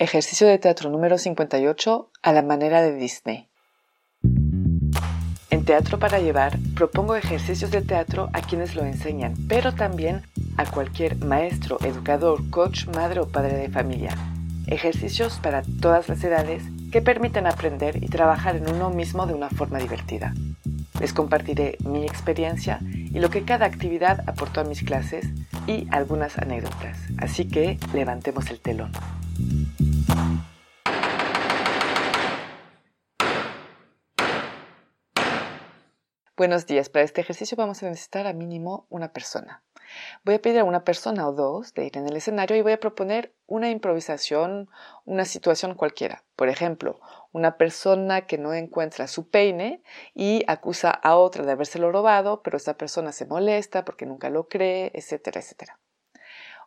Ejercicio de teatro número 58 a la manera de Disney. En Teatro para Llevar propongo ejercicios de teatro a quienes lo enseñan, pero también a cualquier maestro, educador, coach, madre o padre de familia. Ejercicios para todas las edades que permiten aprender y trabajar en uno mismo de una forma divertida. Les compartiré mi experiencia y lo que cada actividad aportó a mis clases y algunas anécdotas. Así que levantemos el telón. Buenos días. Para este ejercicio vamos a necesitar a mínimo una persona. Voy a pedir a una persona o dos de ir en el escenario y voy a proponer una improvisación, una situación cualquiera. Por ejemplo, una persona que no encuentra su peine y acusa a otra de habérselo robado, pero esa persona se molesta porque nunca lo cree, etcétera, etcétera.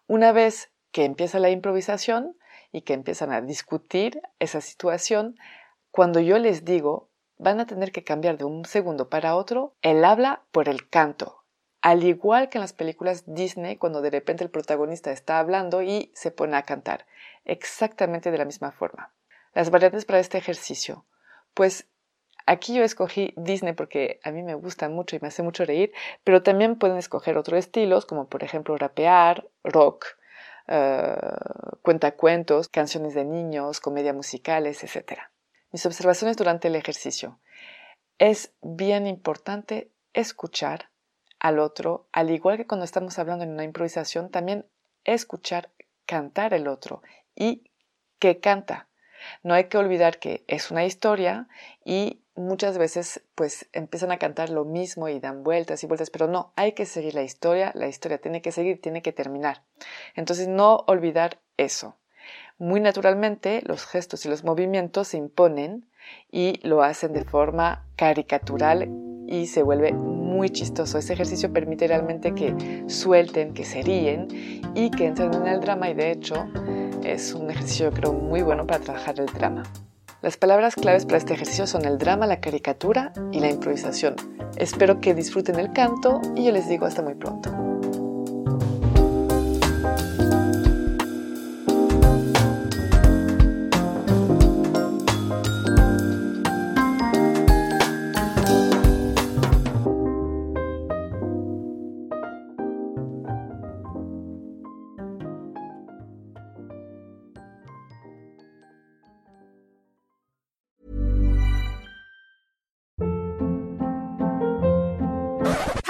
Una vez que empieza la improvisación y que empiezan a discutir esa situación, cuando yo les digo van a tener que cambiar de un segundo para otro el habla por el canto. Al igual que en las películas Disney, cuando de repente el protagonista está hablando y se pone a cantar. Exactamente de la misma forma. Las variantes para este ejercicio. Pues aquí yo escogí Disney porque a mí me gusta mucho y me hace mucho reír, pero también pueden escoger otros estilos, como por ejemplo rapear, rock, uh, cuentacuentos, canciones de niños, comedia musicales, etc. Mis observaciones durante el ejercicio. Es bien importante escuchar al otro, al igual que cuando estamos hablando en una improvisación, también escuchar cantar el otro y que canta. No hay que olvidar que es una historia y muchas veces pues empiezan a cantar lo mismo y dan vueltas y vueltas, pero no, hay que seguir la historia, la historia tiene que seguir, tiene que terminar. Entonces no olvidar eso. Muy naturalmente los gestos y los movimientos se imponen y lo hacen de forma caricatural y se vuelve muy chistoso. Ese ejercicio permite realmente que suelten, que se ríen y que entren en el drama y de hecho es un ejercicio yo creo muy bueno para trabajar el drama. Las palabras claves para este ejercicio son el drama, la caricatura y la improvisación. Espero que disfruten el canto y yo les digo hasta muy pronto.